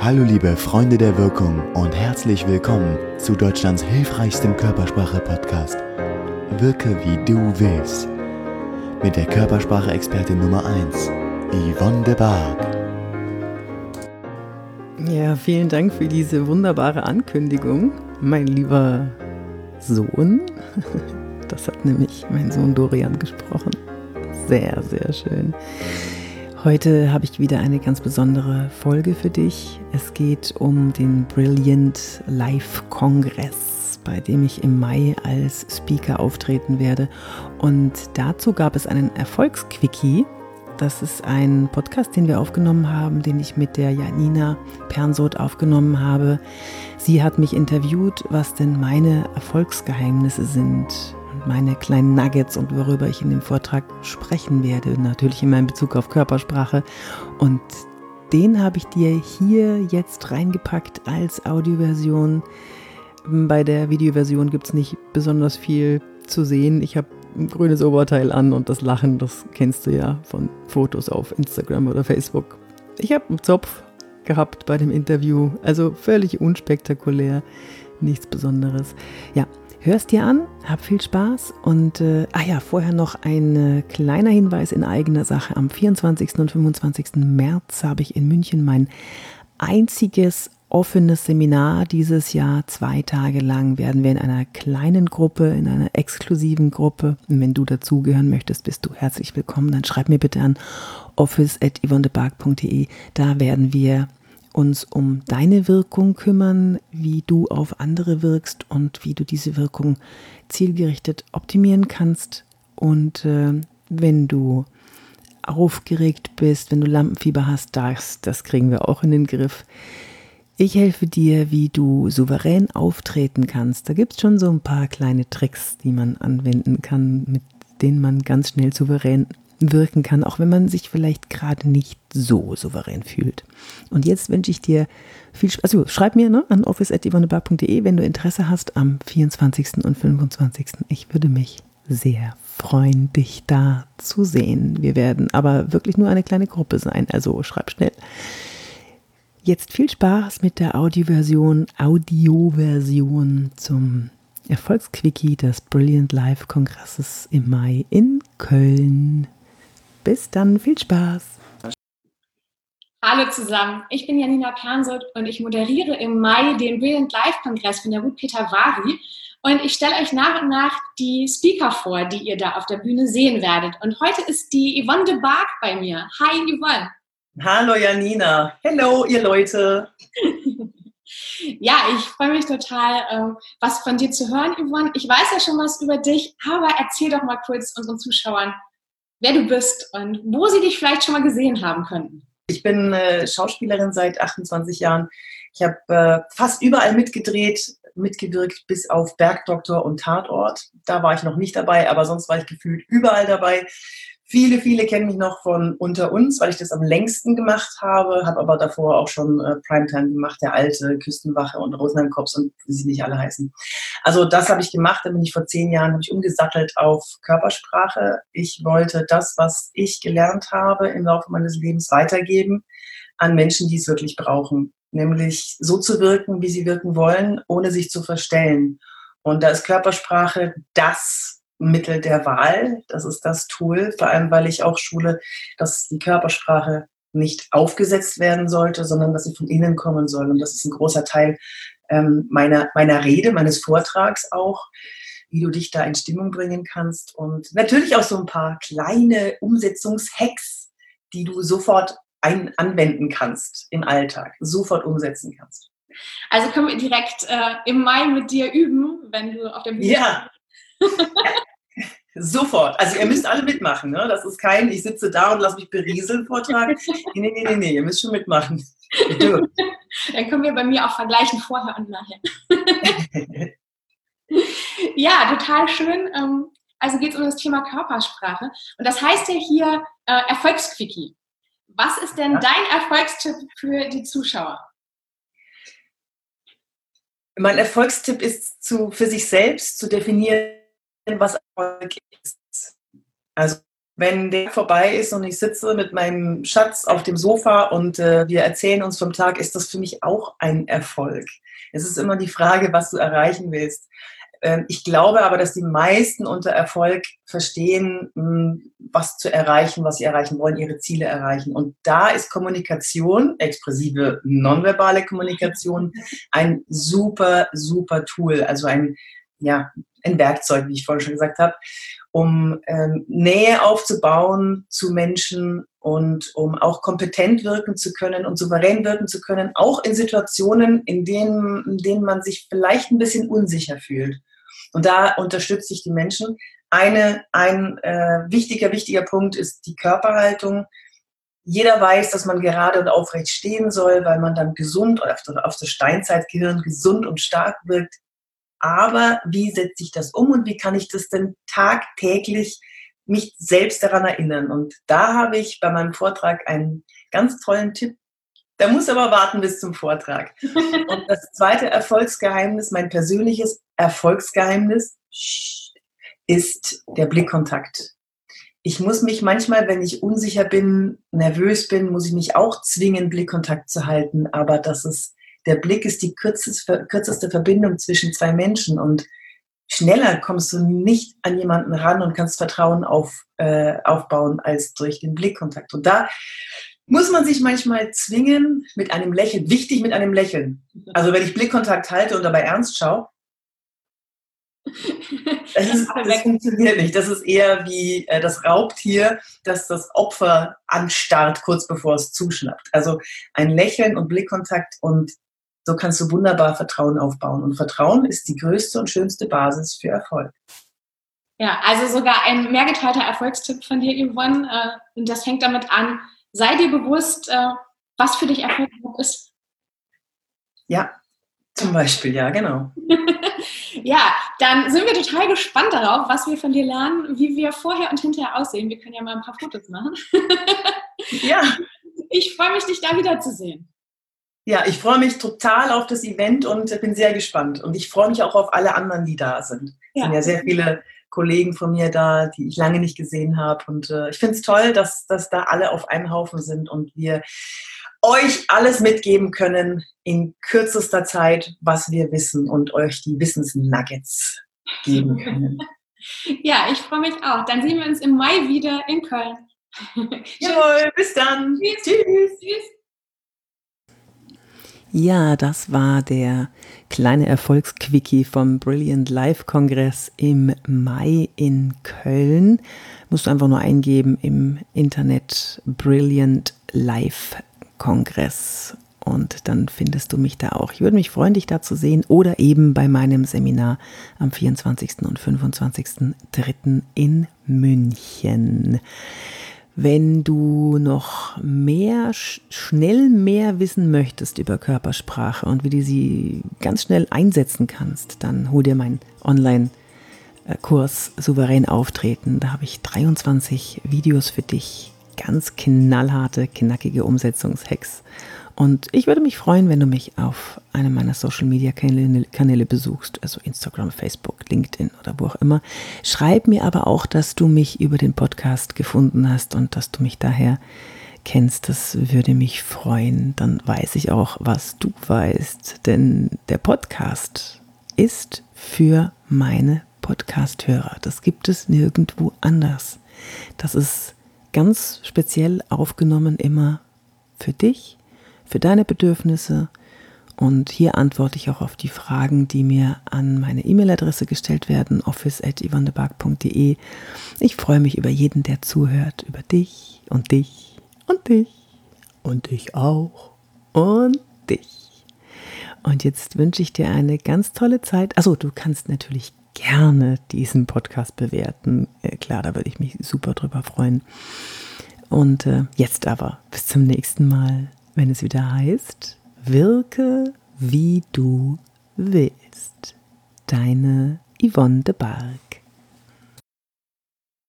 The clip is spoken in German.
Hallo liebe Freunde der Wirkung und herzlich willkommen zu Deutschlands hilfreichstem Körpersprache-Podcast. Wirke wie du willst. Mit der Körpersprache-Expertin Nummer 1, Yvonne de Barg. Ja, vielen Dank für diese wunderbare Ankündigung, mein lieber Sohn. Das hat nämlich mein Sohn Dorian gesprochen. Sehr, sehr schön. Heute habe ich wieder eine ganz besondere Folge für dich. Es geht um den Brilliant Live Kongress, bei dem ich im Mai als Speaker auftreten werde. Und dazu gab es einen Erfolgsquickie. Das ist ein Podcast, den wir aufgenommen haben, den ich mit der Janina Pernsoth aufgenommen habe. Sie hat mich interviewt, was denn meine Erfolgsgeheimnisse sind meine kleinen Nuggets und worüber ich in dem Vortrag sprechen werde. Natürlich immer in Bezug auf Körpersprache. Und den habe ich dir hier jetzt reingepackt als Audioversion. Bei der Videoversion gibt es nicht besonders viel zu sehen. Ich habe ein grünes Oberteil an und das Lachen, das kennst du ja von Fotos auf Instagram oder Facebook. Ich habe einen Zopf gehabt bei dem Interview, also völlig unspektakulär, nichts Besonderes. Ja, Hörst dir an, hab viel Spaß und äh, ah ja, vorher noch ein äh, kleiner Hinweis in eigener Sache. Am 24. und 25. März habe ich in München mein einziges offenes Seminar dieses Jahr. Zwei Tage lang werden wir in einer kleinen Gruppe, in einer exklusiven Gruppe. Und wenn du dazugehören möchtest, bist du herzlich willkommen. Dann schreib mir bitte an office.yvonnebark.de. Da werden wir uns um deine Wirkung kümmern, wie du auf andere wirkst und wie du diese Wirkung zielgerichtet optimieren kannst. Und äh, wenn du aufgeregt bist, wenn du Lampenfieber hast, das, das kriegen wir auch in den Griff. Ich helfe dir, wie du souverän auftreten kannst. Da gibt es schon so ein paar kleine Tricks, die man anwenden kann, mit denen man ganz schnell souverän wirken kann, auch wenn man sich vielleicht gerade nicht so souverän fühlt. Und jetzt wünsche ich dir viel Spaß. Also schreib mir ne, an office.yvonnebar.de, wenn du Interesse hast am 24. und 25. Ich würde mich sehr freuen, dich da zu sehen. Wir werden aber wirklich nur eine kleine Gruppe sein, also schreib schnell. Jetzt viel Spaß mit der Audioversion, Audioversion zum Erfolgsquickie des Brilliant Live Kongresses im Mai in Köln. Bis dann, viel Spaß. Hallo zusammen, ich bin Janina Pernsold und ich moderiere im Mai den Brilliant Live Kongress von der Ruth Peter Vari. Und ich stelle euch nach und nach die Speaker vor, die ihr da auf der Bühne sehen werdet. Und heute ist die Yvonne de Barg bei mir. Hi Yvonne. Hallo Janina. Hello ihr Leute. ja, ich freue mich total, ähm, was von dir zu hören, Yvonne. Ich weiß ja schon was über dich, aber erzähl doch mal kurz unseren Zuschauern, wer du bist und wo sie dich vielleicht schon mal gesehen haben könnten. Ich bin äh, Schauspielerin seit 28 Jahren. Ich habe äh, fast überall mitgedreht, mitgewirkt, bis auf Bergdoktor und Tatort. Da war ich noch nicht dabei, aber sonst war ich gefühlt überall dabei. Viele, viele kennen mich noch von Unter uns, weil ich das am längsten gemacht habe, habe aber davor auch schon äh, Primetime gemacht, der alte Küstenwache und Rosenheim Cops und wie sie nicht alle heißen. Also das habe ich gemacht, da bin ich vor zehn Jahren, ich umgesattelt auf Körpersprache. Ich wollte das, was ich gelernt habe im Laufe meines Lebens weitergeben an Menschen, die es wirklich brauchen. Nämlich so zu wirken, wie sie wirken wollen, ohne sich zu verstellen. Und da ist Körpersprache das Mittel der Wahl. Das ist das Tool, vor allem weil ich auch schule, dass die Körpersprache nicht aufgesetzt werden sollte, sondern dass sie von innen kommen soll. Und das ist ein großer Teil ähm, meiner, meiner Rede, meines Vortrags auch, wie du dich da in Stimmung bringen kannst. Und natürlich auch so ein paar kleine Umsetzungshacks, die du sofort ein, anwenden kannst im Alltag, sofort umsetzen kannst. Also können wir direkt äh, im Mai mit dir üben, wenn du auf der Bühne Ja. Sofort. Also ihr müsst alle mitmachen. Ne? Das ist kein, ich sitze da und lasse mich berieseln Vortrag. Nee, nee, nee, nee, ihr müsst schon mitmachen. Dann können wir bei mir auch vergleichen vorher und nachher. ja, total schön. Ähm, also geht es um das Thema Körpersprache. Und das heißt ja hier äh, Erfolgsquickie. Was ist denn dein Erfolgstipp für die Zuschauer? Mein Erfolgstipp ist zu, für sich selbst zu definieren, was Erfolg ist. Also Wenn der vorbei ist und ich sitze mit meinem Schatz auf dem Sofa und äh, wir erzählen uns vom Tag, ist das für mich auch ein Erfolg. Es ist immer die Frage, was du erreichen willst. Ähm, ich glaube aber, dass die meisten unter Erfolg verstehen, hm, was zu erreichen, was sie erreichen wollen, ihre Ziele erreichen. Und da ist Kommunikation, expressive nonverbale Kommunikation, ein super, super Tool, also ein, ja, ein Werkzeug, wie ich vorhin schon gesagt habe, um ähm, Nähe aufzubauen zu Menschen und um auch kompetent wirken zu können und souverän wirken zu können, auch in Situationen, in denen, in denen man sich vielleicht ein bisschen unsicher fühlt. Und da unterstütze ich die Menschen. Eine, ein äh, wichtiger, wichtiger Punkt ist die Körperhaltung. Jeder weiß, dass man gerade und aufrecht stehen soll, weil man dann gesund auf, auf das Steinzeitgehirn gesund und stark wirkt. Aber wie setze ich das um und wie kann ich das denn tagtäglich mich selbst daran erinnern? Und da habe ich bei meinem Vortrag einen ganz tollen Tipp der muss aber warten bis zum Vortrag. Und das zweite Erfolgsgeheimnis, mein persönliches Erfolgsgeheimnis, ist der Blickkontakt. Ich muss mich manchmal, wenn ich unsicher bin, nervös bin, muss ich mich auch zwingen, Blickkontakt zu halten. Aber das ist, der Blick ist die kürzeste, kürzeste Verbindung zwischen zwei Menschen und schneller kommst du nicht an jemanden ran und kannst Vertrauen auf, äh, aufbauen als durch den Blickkontakt. Und da muss man sich manchmal zwingen mit einem Lächeln, wichtig mit einem Lächeln. Also wenn ich Blickkontakt halte und dabei ernst schaue, das, ist, das funktioniert nicht. Das ist eher wie äh, das Raubtier, das das Opfer anstarrt, kurz bevor es zuschnappt. Also ein Lächeln und Blickkontakt und so kannst du wunderbar Vertrauen aufbauen. Und Vertrauen ist die größte und schönste Basis für Erfolg. Ja, also sogar ein mehrgeteilter Erfolgstipp von dir, Yvonne. Äh, und das fängt damit an, sei dir bewusst, äh, was für dich Erfolg ist. Ja, zum Beispiel, ja, genau. ja, dann sind wir total gespannt darauf, was wir von dir lernen, wie wir vorher und hinterher aussehen. Wir können ja mal ein paar Fotos machen. ja. Ich freue mich, dich da wiederzusehen. Ja, ich freue mich total auf das Event und bin sehr gespannt. Und ich freue mich auch auf alle anderen, die da sind. Es ja. sind ja sehr viele Kollegen von mir da, die ich lange nicht gesehen habe. Und äh, ich finde es toll, dass, dass da alle auf einem Haufen sind und wir euch alles mitgeben können in kürzester Zeit, was wir wissen und euch die Wissensnuggets geben können. Ja, ich freue mich auch. Dann sehen wir uns im Mai wieder in Köln. Jawohl, bis dann. Tschüss. Tschüss. Tschüss. Ja, das war der kleine Erfolgsquickie vom Brilliant Life Kongress im Mai in Köln. Musst du einfach nur eingeben im Internet Brilliant Life Kongress und dann findest du mich da auch. Ich würde mich freuen, dich da zu sehen oder eben bei meinem Seminar am 24. und 25.03. in München. Wenn du noch mehr, schnell mehr wissen möchtest über Körpersprache und wie du sie ganz schnell einsetzen kannst, dann hol dir meinen Online-Kurs Souverän auftreten. Da habe ich 23 Videos für dich. Ganz knallharte, knackige Umsetzungshacks und ich würde mich freuen, wenn du mich auf einem meiner Social Media Kanäle, besuchst, also Instagram, Facebook, LinkedIn oder wo auch immer. Schreib mir aber auch, dass du mich über den Podcast gefunden hast und dass du mich daher kennst. Das würde mich freuen. Dann weiß ich auch, was du weißt. Denn der Podcast ist für meine Podcast-Hörer. Das gibt es nirgendwo anders. Das ist ganz speziell aufgenommen immer für dich für deine Bedürfnisse. Und hier antworte ich auch auf die Fragen, die mir an meine E-Mail-Adresse gestellt werden, office.yvonnebark.de. Ich freue mich über jeden, der zuhört, über dich und dich und dich und dich auch und dich. Und jetzt wünsche ich dir eine ganz tolle Zeit. Also du kannst natürlich gerne diesen Podcast bewerten. Äh, klar, da würde ich mich super drüber freuen. Und äh, jetzt aber, bis zum nächsten Mal wenn es wieder heißt, wirke wie du willst. Deine Yvonne de Barg.